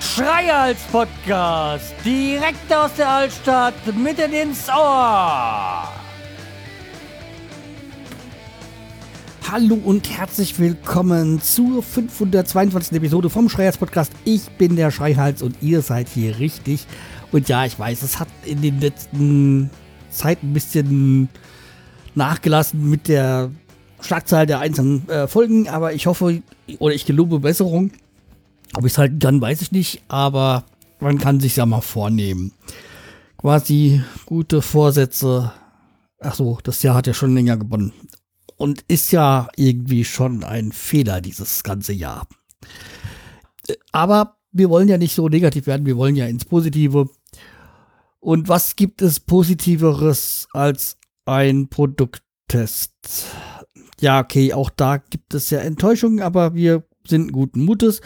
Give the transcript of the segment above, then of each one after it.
Schreihals Podcast, direkt aus der Altstadt, mitten ins Ohr. Hallo und herzlich willkommen zur 522. Episode vom Schreihals Podcast. Ich bin der Schreihals und ihr seid hier richtig. Und ja, ich weiß, es hat in den letzten Zeit ein bisschen nachgelassen mit der Schlagzahl der einzelnen äh, Folgen, aber ich hoffe oder ich gelobe Besserung. Ob ich es halten kann, weiß ich nicht, aber man kann sich ja mal vornehmen. Quasi gute Vorsätze. Ach so, das Jahr hat ja schon länger gewonnen. Und ist ja irgendwie schon ein Fehler dieses ganze Jahr. Aber wir wollen ja nicht so negativ werden, wir wollen ja ins Positive. Und was gibt es Positiveres als ein Produkttest? Ja, okay, auch da gibt es ja Enttäuschungen, aber wir sind guten Mutes.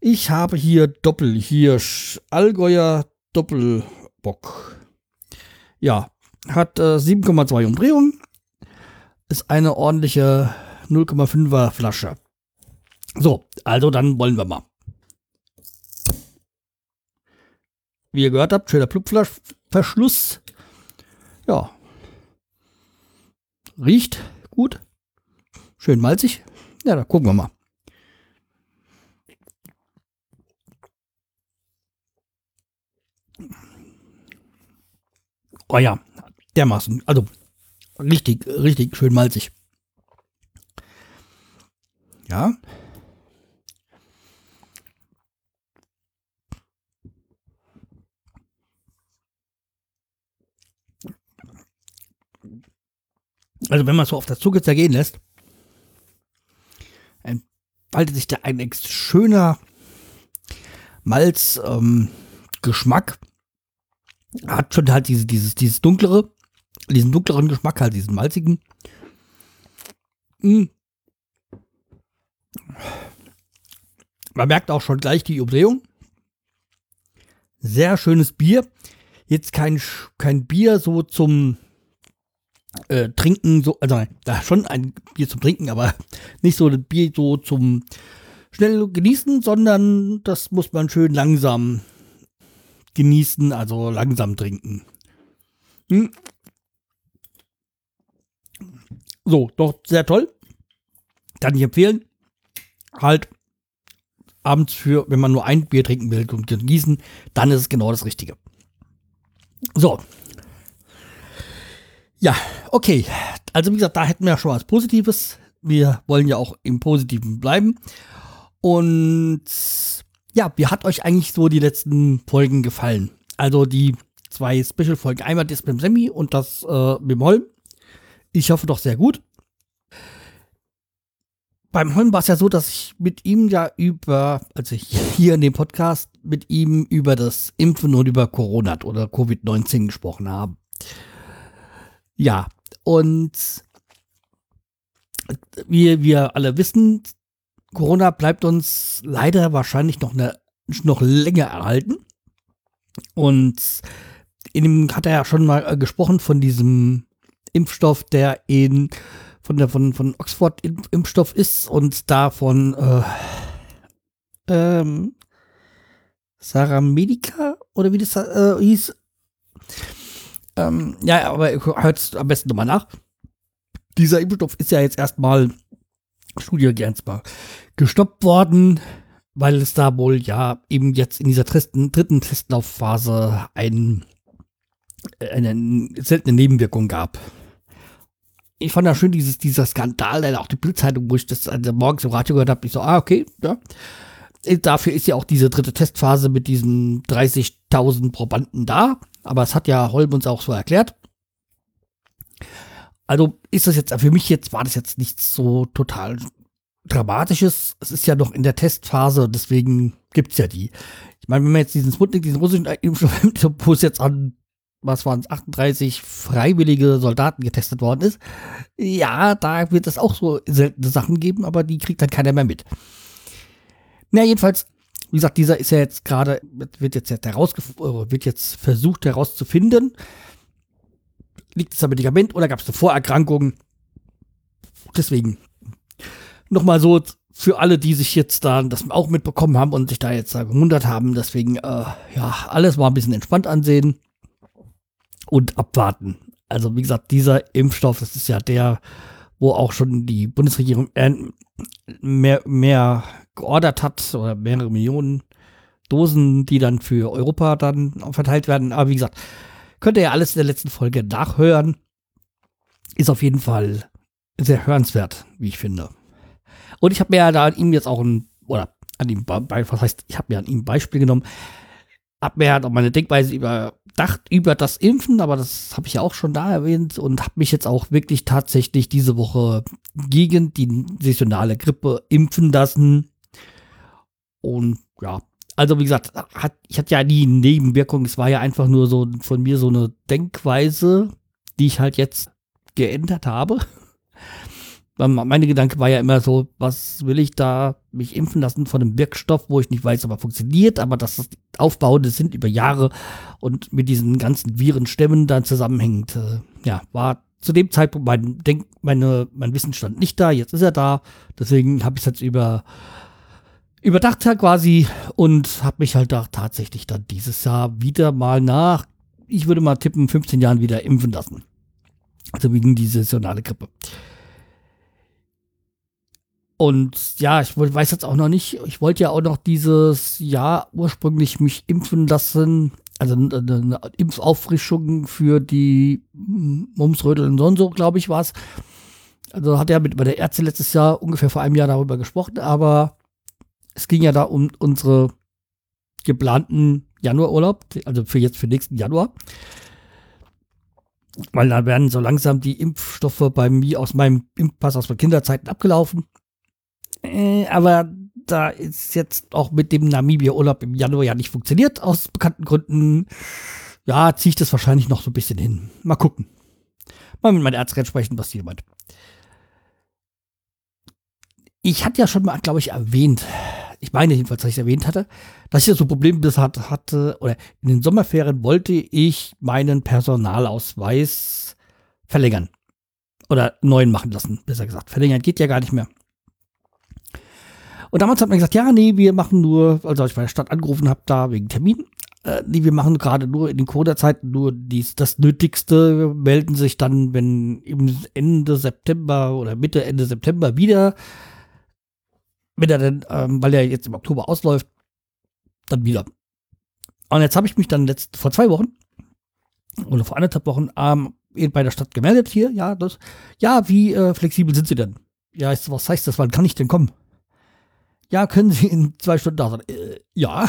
Ich habe hier Doppelhirsch, Allgäuer Doppelbock. Ja, hat äh, 7,2 Umdrehungen. Ist eine ordentliche 0,5er Flasche. So, also dann wollen wir mal. Wie ihr gehört habt, schöner Plupfverschluss. Ja. Riecht gut. Schön malzig. Ja, da gucken wir mal. Oh ja, dermaßen. Also richtig, richtig schön malzig. Ja. Also wenn man es so auf der Zunge zergehen lässt, entfaltet sich da ein schöner Malzgeschmack. Ähm, hat schon halt diese, dieses, dieses dunklere, diesen dunkleren Geschmack, halt diesen malzigen. Mm. Man merkt auch schon gleich die Umdrehung. Sehr schönes Bier. Jetzt kein, kein Bier so zum äh, Trinken, so, also da schon ein Bier zum Trinken, aber nicht so ein Bier so zum schnell genießen, sondern das muss man schön langsam genießen, also langsam trinken. Hm. So, doch sehr toll. Kann ich empfehlen. Halt abends für, wenn man nur ein Bier trinken will und genießen, dann ist es genau das Richtige. So. Ja, okay. Also wie gesagt, da hätten wir ja schon was Positives. Wir wollen ja auch im Positiven bleiben. Und ja, wie hat euch eigentlich so die letzten Folgen gefallen? Also die zwei Special-Folgen. Einmal das mit dem Semi und das äh, mit dem Holm. Ich hoffe doch sehr gut. Beim Holm war es ja so, dass ich mit ihm ja über, also hier in dem Podcast mit ihm über das Impfen und über Corona oder Covid-19 gesprochen habe. Ja, und wie wir alle wissen, Corona bleibt uns leider wahrscheinlich noch eine noch länger erhalten. Und in dem hat er ja schon mal äh, gesprochen von diesem Impfstoff, der in von der von, von Oxford Impfstoff ist und davon äh, ähm, Sarah Medica oder wie das äh, hieß. Ähm, ja, aber hört am besten nochmal nach. Dieser Impfstoff ist ja jetzt erstmal Studie gestoppt worden, weil es da wohl ja eben jetzt in dieser dritten, dritten Testlaufphase ein, eine seltene Nebenwirkung gab. Ich fand das schön, dieses, dieser Skandal, der auch die Bildzeitung, wo ich das also morgens im Radio gehört habe, ich so, ah, okay, ja. Dafür ist ja auch diese dritte Testphase mit diesen 30.000 Probanden da. Aber es hat ja Holm uns auch so erklärt. Also ist das jetzt, für mich jetzt war das jetzt nichts so total Dramatisches. Es ist ja noch in der Testphase, deswegen gibt es ja die. Ich meine, wenn man jetzt diesen Sputnik, diesen russischen Impfstoff wo es jetzt an, was waren es, 38 freiwillige Soldaten getestet worden ist, ja, da wird es auch so seltene Sachen geben, aber die kriegt dann keiner mehr mit. Na, jedenfalls, wie gesagt, dieser ist ja jetzt gerade, wird jetzt, herausgef wird jetzt versucht herauszufinden, liegt es am Medikament oder gab es eine Vorerkrankung? Deswegen nochmal so für alle, die sich jetzt da das auch mitbekommen haben und sich da jetzt da gewundert haben. Deswegen, äh, ja, alles mal ein bisschen entspannt ansehen und abwarten. Also, wie gesagt, dieser Impfstoff, das ist ja der, wo auch schon die Bundesregierung mehr, mehr geordert hat oder mehrere Millionen Dosen, die dann für Europa dann verteilt werden. Aber wie gesagt, könnt ihr ja alles in der letzten Folge nachhören. Ist auf jeden Fall sehr hörenswert, wie ich finde. Und ich habe mir ja da an ihm jetzt auch ein, oder an ihm, was heißt, ich habe mir an ihm ein Beispiel genommen, habe mir halt auch meine Denkweise überdacht über das Impfen, aber das habe ich ja auch schon da erwähnt und habe mich jetzt auch wirklich tatsächlich diese Woche gegen die saisonale Grippe impfen lassen. Und ja, also wie gesagt, hat, ich hatte ja nie Nebenwirkungen. Es war ja einfach nur so von mir so eine Denkweise, die ich halt jetzt geändert habe. Meine Gedanke war ja immer so, was will ich da mich impfen lassen von einem Wirkstoff, wo ich nicht weiß, ob er funktioniert, aber dass das Aufbauende sind über Jahre und mit diesen ganzen Virenstämmen dann zusammenhängt. Äh, ja, war zu dem Zeitpunkt mein, Denk, meine, mein Wissensstand nicht da, jetzt ist er da. Deswegen habe ich es jetzt über, überdacht quasi und habe mich halt da tatsächlich dann dieses Jahr wieder mal nach, ich würde mal tippen, 15 Jahren wieder impfen lassen. Also wegen dieser saisonale Grippe. Und ja, ich weiß jetzt auch noch nicht, ich wollte ja auch noch dieses Jahr ursprünglich mich impfen lassen, also eine Impfauffrischung für die Mumps, Rödel und so, glaube ich, war es. Also hat er mit bei der Ärzte letztes Jahr ungefähr vor einem Jahr darüber gesprochen, aber es ging ja da um unsere geplanten Januarurlaub, also für jetzt für nächsten Januar. Weil da werden so langsam die Impfstoffe bei mir aus meinem Impfpass aus meinen Kinderzeiten abgelaufen. Äh, aber da ist jetzt auch mit dem Namibia-Urlaub im Januar ja nicht funktioniert, aus bekannten Gründen. Ja, ziehe ich das wahrscheinlich noch so ein bisschen hin. Mal gucken. Mal mit meiner Ärztin sprechen, was die meint. Ich hatte ja schon mal, glaube ich, erwähnt, ich meine jedenfalls, dass ich es erwähnt hatte, dass ich so ein Problem hatte, oder in den Sommerferien wollte ich meinen Personalausweis verlängern. Oder neuen machen lassen, besser gesagt. Verlängern geht ja gar nicht mehr. Und damals hat man gesagt, ja, nee, wir machen nur, also als ich bei der Stadt angerufen habe, da wegen Termin, äh, nee, wir machen gerade nur in den Corona-Zeiten nur dies, das Nötigste, melden sich dann, wenn im Ende September oder Mitte, Ende September wieder, wenn er denn, ähm, weil er jetzt im Oktober ausläuft, dann wieder. Und jetzt habe ich mich dann letzt, vor zwei Wochen oder vor anderthalb Wochen ähm, bei der Stadt gemeldet hier, ja, das, ja, wie äh, flexibel sind Sie denn? Ja, was heißt das? Wann kann ich denn kommen? ja, können Sie in zwei Stunden da sein? Äh, ja.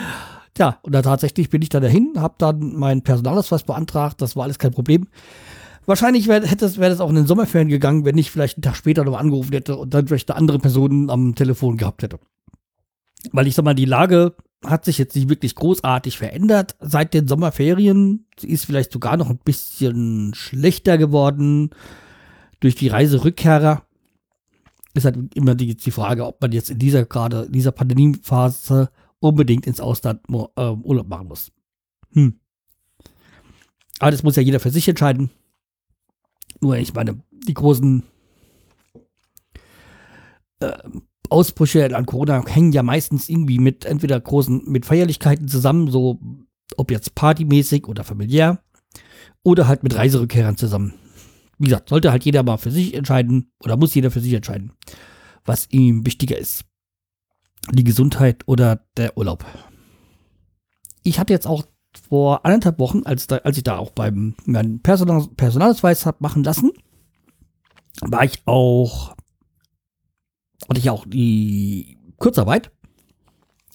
Tja, und dann tatsächlich bin ich da dahin, habe dann meinen Personalausweis beantragt, das war alles kein Problem. Wahrscheinlich wäre wär das auch in den Sommerferien gegangen, wenn ich vielleicht einen Tag später noch angerufen hätte und dann vielleicht eine andere Person am Telefon gehabt hätte. Weil ich sag mal, die Lage hat sich jetzt nicht wirklich großartig verändert seit den Sommerferien. Sie ist vielleicht sogar noch ein bisschen schlechter geworden durch die Reiserückkehrer ist halt immer die, die Frage, ob man jetzt in dieser gerade, dieser Pandemiephase unbedingt ins Ausland äh, Urlaub machen muss. Hm. Aber das muss ja jeder für sich entscheiden. Nur, ich meine, die großen äh, Ausbrüche an Corona hängen ja meistens irgendwie mit entweder großen, mit Feierlichkeiten zusammen, so ob jetzt partymäßig oder familiär, oder halt mit Reiserückkehrern zusammen wie gesagt, sollte halt jeder mal für sich entscheiden oder muss jeder für sich entscheiden, was ihm wichtiger ist. Die Gesundheit oder der Urlaub. Ich hatte jetzt auch vor anderthalb Wochen, als, da, als ich da auch beim meinen Personal, Personalausweis habe machen lassen, war ich auch, hatte ich auch die Kurzarbeit.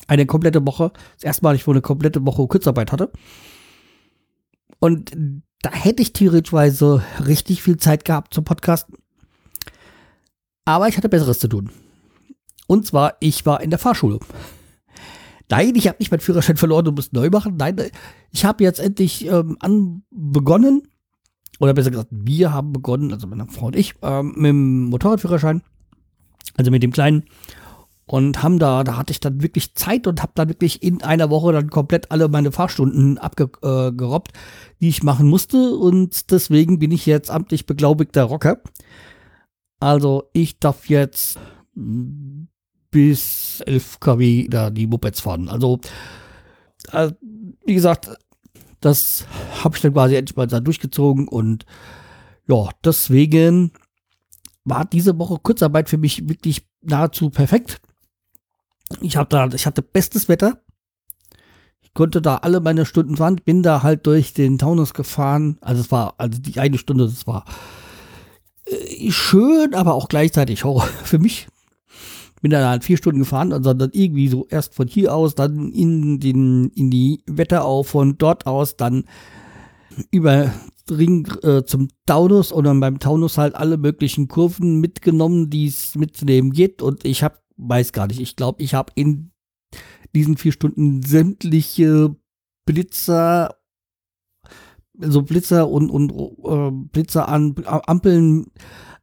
Eine komplette Woche. Das erste Mal, ich wohl eine komplette Woche Kurzarbeit hatte. Und da hätte ich theoretischweise richtig viel Zeit gehabt zum Podcasten. Aber ich hatte Besseres zu tun. Und zwar, ich war in der Fahrschule. Nein, ich habe nicht meinen Führerschein verloren und muss neu machen. Nein, ich habe jetzt endlich ähm, an begonnen, oder besser gesagt, wir haben begonnen, also meine Frau und ich, ähm, mit dem Motorradführerschein, also mit dem kleinen. und haben da, da hatte ich dann wirklich Zeit und habe dann wirklich in einer Woche dann komplett alle meine Fahrstunden abgerobbt, äh, die ich machen musste und deswegen bin ich jetzt amtlich beglaubigter Rocker. Also ich darf jetzt bis 11 kW da die Mopeds fahren. Also äh, wie gesagt, das habe ich dann quasi endlich mal da durchgezogen und ja, deswegen war diese Woche Kurzarbeit für mich wirklich nahezu perfekt. Ich habe da, ich hatte bestes Wetter. Ich konnte da alle meine Stunden fahren, bin da halt durch den Taunus gefahren. Also es war, also die eine Stunde, das war äh, schön, aber auch gleichzeitig Horror für mich. Bin dann halt vier Stunden gefahren und dann irgendwie so erst von hier aus, dann in den, in die Wetterau, von dort aus, dann über Ring äh, zum Taunus und dann beim Taunus halt alle möglichen Kurven mitgenommen, die es mitzunehmen geht. Und ich habe weiß gar nicht. Ich glaube, ich habe in diesen vier Stunden sämtliche Blitzer, so Blitzer und, und äh, Blitzer an Ampeln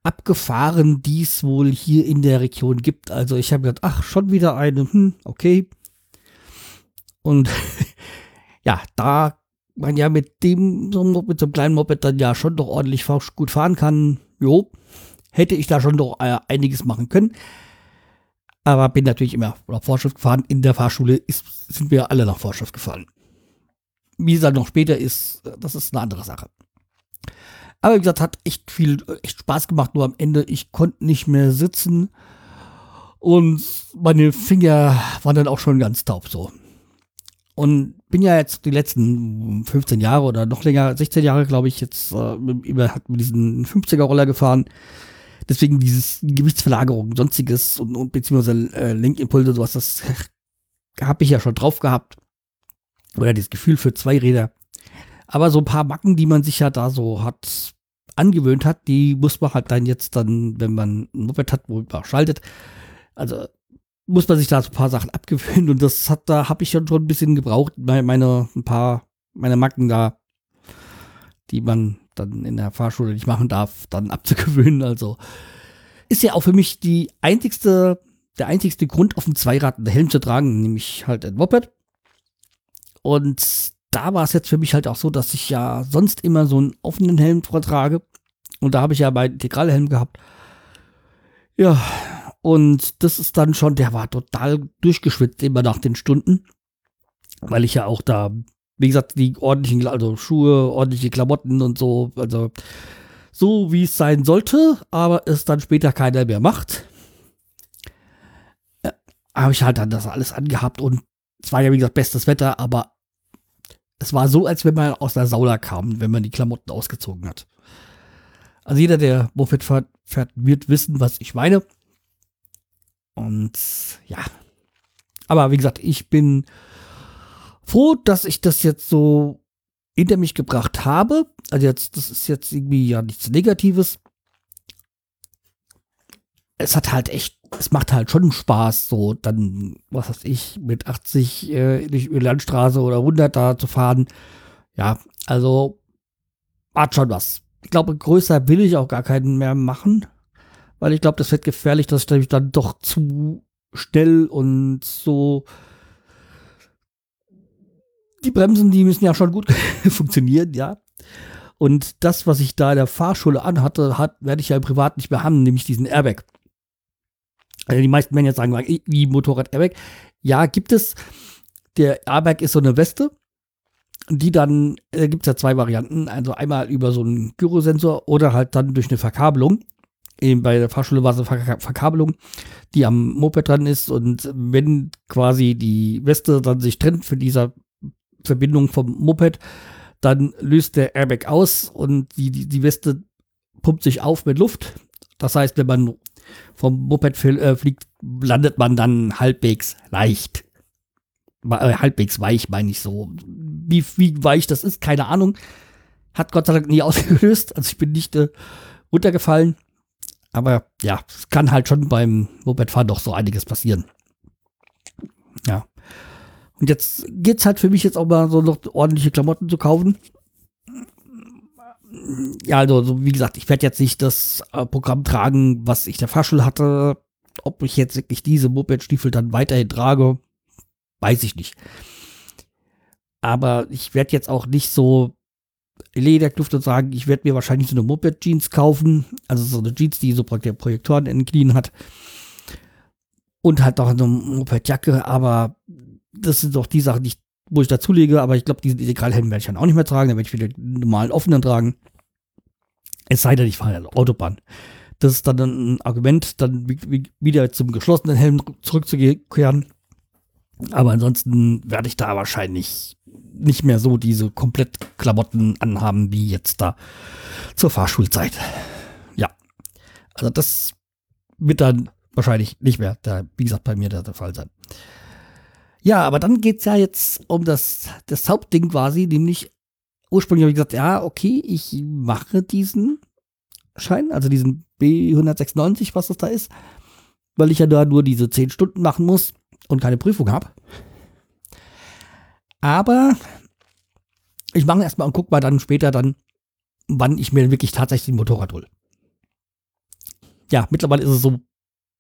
abgefahren, die es wohl hier in der Region gibt. Also ich habe gedacht, ach, schon wieder eine, hm, okay. Und ja, da man ja mit dem, mit so einem kleinen Moped dann ja schon doch ordentlich gut fahren kann, jo, hätte ich da schon doch äh, einiges machen können. Aber bin natürlich immer nach Vorschrift gefahren. In der Fahrschule ist, sind wir alle nach Vorschrift gefahren. Wie es dann noch später ist, das ist eine andere Sache. Aber wie gesagt, hat echt viel, echt Spaß gemacht. Nur am Ende, ich konnte nicht mehr sitzen. Und meine Finger waren dann auch schon ganz taub so. Und bin ja jetzt die letzten 15 Jahre oder noch länger, 16 Jahre, glaube ich, jetzt äh, über, mit diesen 50er-Roller gefahren. Deswegen dieses Gewichtsverlagerung, sonstiges und, und beziehungsweise äh, Lenkimpulse, sowas, das habe ich ja schon drauf gehabt. Oder das Gefühl für zwei Räder. Aber so ein paar Macken, die man sich ja da so hat angewöhnt hat, die muss man halt dann jetzt dann, wenn man ein Moped hat, wo man schaltet, also muss man sich da so ein paar Sachen abgewöhnen und das hat, da habe ich schon schon ein bisschen gebraucht, meine, ein paar, meine Macken da, die man dann in der Fahrschule nicht machen darf, dann abzugewöhnen. Also ist ja auch für mich die einzigste, der einzigste Grund, auf dem Zweirad einen Helm zu tragen, nämlich halt ein Moped. Und da war es jetzt für mich halt auch so, dass ich ja sonst immer so einen offenen Helm vortrage. Und da habe ich ja meinen Integralhelm gehabt. Ja, und das ist dann schon, der war total durchgeschwitzt immer nach den Stunden, weil ich ja auch da wie gesagt, die ordentlichen, also Schuhe, ordentliche Klamotten und so, also so wie es sein sollte, aber es dann später keiner mehr macht. Äh, habe ich halt dann das alles angehabt und es war ja wie gesagt bestes Wetter, aber es war so, als wenn man aus der Sauna kam, wenn man die Klamotten ausgezogen hat. Also jeder, der Moped fährt, fährt, wird wissen, was ich meine. Und ja. Aber wie gesagt, ich bin froh, dass ich das jetzt so hinter mich gebracht habe. Also jetzt, das ist jetzt irgendwie ja nichts Negatives. Es hat halt echt, es macht halt schon Spaß, so dann, was weiß ich, mit 80 äh, durch die Landstraße oder 100 da zu fahren. Ja, also hat schon was. Ich glaube, größer will ich auch gar keinen mehr machen, weil ich glaube, das wird gefährlich, dass ich dann doch zu schnell und so die Bremsen, die müssen ja schon gut funktionieren, ja. Und das, was ich da in der Fahrschule anhatte, hat, werde ich ja im Privat nicht mehr haben, nämlich diesen Airbag. Also die meisten werden jetzt sagen, wie Motorrad-Airbag. Ja, gibt es. Der Airbag ist so eine Weste, die dann, äh, gibt es ja zwei Varianten. Also einmal über so einen Gyrosensor oder halt dann durch eine Verkabelung. Eben bei der Fahrschule war es eine Ver Verkabelung, die am Moped dran ist. Und wenn quasi die Weste dann sich trennt für dieser Verbindung vom Moped, dann löst der Airbag aus und die, die, die Weste pumpt sich auf mit Luft. Das heißt, wenn man vom Moped äh, fliegt, landet man dann halbwegs leicht. Äh, halbwegs weich, meine ich so. Wie, wie weich das ist, keine Ahnung. Hat Gott sei Dank nie ausgelöst. Also ich bin nicht äh, runtergefallen. Aber ja, es kann halt schon beim Mopedfahren doch so einiges passieren. Ja. Und jetzt geht's halt für mich jetzt auch mal so noch ordentliche Klamotten zu kaufen. Ja, also, so wie gesagt, ich werde jetzt nicht das äh, Programm tragen, was ich der Fahrschule hatte. Ob ich jetzt wirklich diese Moped-Stiefel dann weiterhin trage, weiß ich nicht. Aber ich werde jetzt auch nicht so Lederkluft und sagen, ich werde mir wahrscheinlich so eine Moped-Jeans kaufen. Also so eine Jeans, die so Projektoren in den Knien hat. Und halt auch eine Moped-Jacke. Aber das sind doch die Sachen, die ich, wo ich dazulege. Aber ich glaube, diesen Integralhelm werde ich dann auch nicht mehr tragen. Dann werde ich wieder normalen offenen tragen. Es sei denn, ich fahre ja Autobahn. Das ist dann ein Argument, dann wieder zum geschlossenen Helm zurückzukehren. Aber ansonsten werde ich da wahrscheinlich nicht mehr so diese komplett Klamotten anhaben wie jetzt da zur Fahrschulzeit. Ja. Also das wird dann wahrscheinlich nicht mehr, der, wie gesagt, bei mir der, der Fall sein. Ja, aber dann geht es ja jetzt um das, das Hauptding quasi, nämlich ursprünglich habe ich gesagt, ja, okay, ich mache diesen Schein, also diesen B196, was das da ist, weil ich ja da nur diese 10 Stunden machen muss und keine Prüfung habe. Aber ich mache erstmal und guck mal dann später dann, wann ich mir wirklich tatsächlich ein Motorrad hole. Ja, mittlerweile ist es so,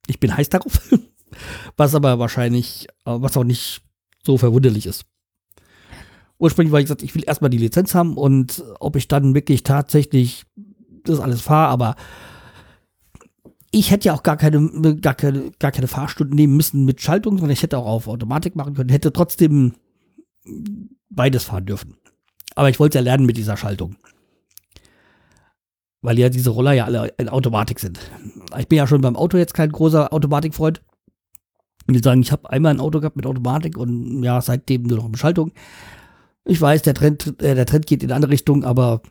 ich bin heiß darauf, was aber wahrscheinlich, was auch nicht so verwunderlich ist. Ursprünglich war ich gesagt, ich will erstmal die Lizenz haben und ob ich dann wirklich tatsächlich das alles fahre, aber ich hätte ja auch gar keine, gar keine, gar keine Fahrstunden nehmen müssen mit Schaltung, sondern ich hätte auch auf Automatik machen können, hätte trotzdem beides fahren dürfen. Aber ich wollte ja lernen mit dieser Schaltung. Weil ja diese Roller ja alle in Automatik sind. Ich bin ja schon beim Auto jetzt kein großer Automatikfreund. Ich will sagen, ich habe einmal ein Auto gehabt mit Automatik und ja, seitdem nur noch mit Schaltung. Ich weiß, der Trend, äh, der Trend geht in eine andere Richtung, aber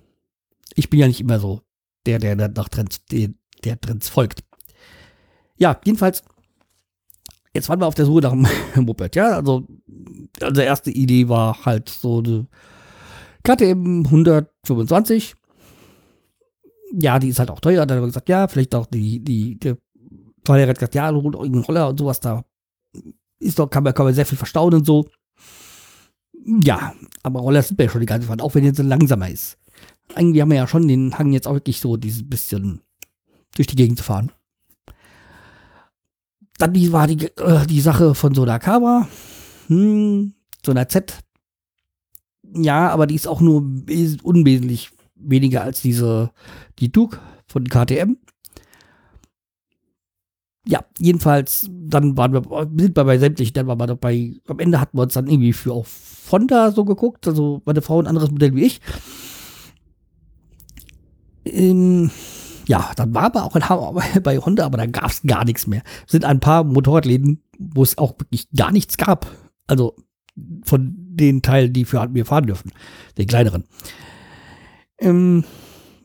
ich bin ja nicht immer so der, der, der nach Trends, der, der Trends folgt. Ja, jedenfalls, jetzt waren wir auf der Suche nach einem Moped. Ja, also, also erste Idee war halt so eine KTM 125. Ja, die ist halt auch teuer. Dann haben wir gesagt, ja, vielleicht auch die, die, der Fahrlehrer hat gesagt, ja, holt irgendeinen Roller und sowas da. Ist doch, kann man, kann man sehr viel verstauen und so. Ja, aber Roller sind wir ja schon die ganze Zeit, auch wenn jetzt langsamer ist. Eigentlich haben wir ja schon den Hang jetzt auch wirklich so dieses bisschen durch die Gegend zu fahren. Dann die, war die, äh, die Sache von so einer Cabra. Hm, so einer Z. Ja, aber die ist auch nur unwesentlich weniger als diese, die Duke von KTM. Ja, jedenfalls, dann waren wir, sind wir bei sämtlichen, dann waren wir dabei, am Ende hatten wir uns dann irgendwie für auf Honda so geguckt, also meine Frau ein anderes Modell wie ich. Ähm, ja, dann war aber auch ein bei Honda, aber da gab es gar nichts mehr. Es sind ein paar Motorradläden, wo es auch wirklich gar nichts gab. Also von den Teilen, die für wir fahren dürfen, den kleineren. Ähm,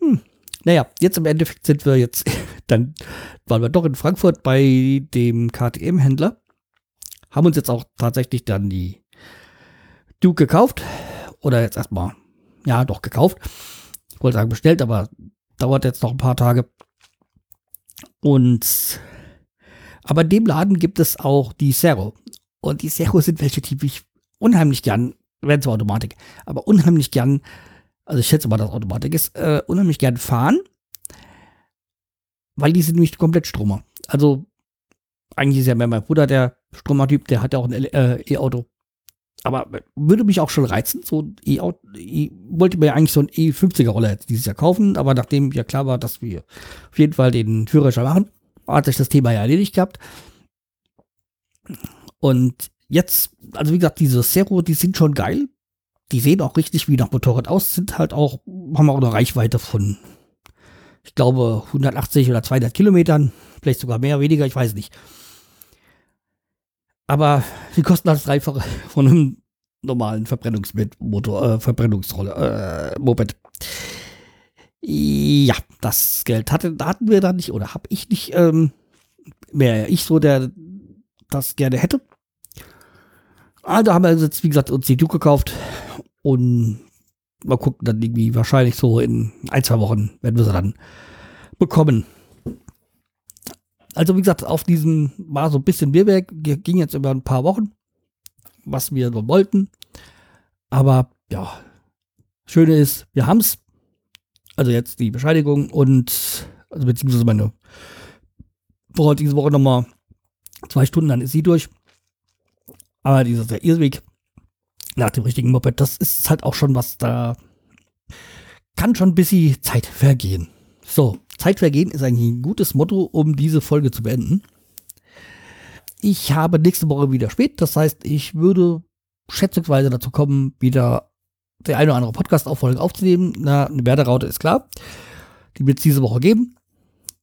hm. Naja, jetzt im Endeffekt sind wir jetzt, dann waren wir doch in Frankfurt bei dem KTM-Händler, haben uns jetzt auch tatsächlich dann die Duke gekauft. Oder jetzt erstmal, ja, doch gekauft. Ich wollte sagen bestellt, aber dauert jetzt noch ein paar Tage. Und aber in dem Laden gibt es auch die Serro. Und die Serro sind welche, die ich unheimlich gern, werden zwar Automatik, aber unheimlich gern, also ich schätze mal, dass Automatik ist, äh, unheimlich gern fahren, weil die sind nämlich komplett Stromer. Also eigentlich ist ja mehr mein Bruder der Stromertyp, der hat ja auch ein äh, E-Auto aber würde mich auch schon reizen. So e e wollte mir ja eigentlich so ein E50er-Roller jetzt dieses Jahr kaufen, aber nachdem ja klar war, dass wir auf jeden Fall den Führerschein machen, hat sich das Thema ja erledigt gehabt. Und jetzt, also wie gesagt, diese Zero, die sind schon geil. Die sehen auch richtig wie nach Motorrad aus, sind halt auch, haben auch eine Reichweite von, ich glaube, 180 oder 200 Kilometern, vielleicht sogar mehr, weniger, ich weiß nicht. Aber die kosten das Dreifache von einem normalen Verbrennungsmotor, äh, Verbrennungsrolle, äh, Moped. Ja, das Geld hatte, hatten wir da nicht oder habe ich nicht. Ähm, Wäre ich so, der das gerne hätte. Also haben wir jetzt, wie gesagt, uns die Duke gekauft und mal gucken, dann irgendwie wahrscheinlich so in ein, zwei Wochen werden wir sie dann bekommen also wie gesagt, auf diesem war so ein bisschen Bierwerk, ging jetzt über ein paar Wochen, was wir so wollten. Aber ja, Schöne ist, wir haben es. Also jetzt die Bescheinigung und, also beziehungsweise meine Frau hat diese Woche nochmal Zwei Stunden, dann ist sie durch. Aber dieser der Irrweg nach dem richtigen Moped, das ist halt auch schon was, da kann schon ein bisschen Zeit vergehen. So, Zeit vergehen ist eigentlich ein gutes Motto, um diese Folge zu beenden. Ich habe nächste Woche wieder spät, das heißt, ich würde schätzungsweise dazu kommen, wieder der eine oder andere Podcast-Auffolge aufzunehmen. Na, eine Werderaute ist klar. Die wird es diese Woche geben.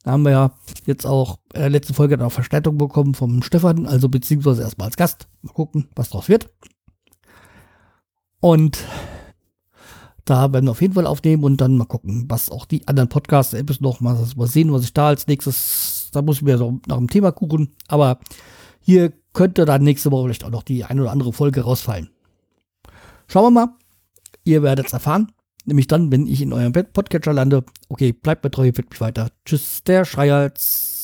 Da haben wir ja jetzt auch in der letzten Folge dann Verstärkung bekommen vom Stefan, also beziehungsweise erstmal als Gast. Mal gucken, was draus wird. Und da werden wir auf jeden Fall aufnehmen und dann mal gucken, was auch die anderen Podcasts-Apps noch mal, sehen, was ich da als nächstes, da muss ich mir so nach dem Thema gucken. Aber hier könnte dann nächste Woche vielleicht auch noch die eine oder andere Folge rausfallen. Schauen wir mal. Ihr werdet es erfahren. Nämlich dann, wenn ich in eurem Podcatcher lande. Okay, bleibt mir treu, wird mich weiter. Tschüss, der Schreihals.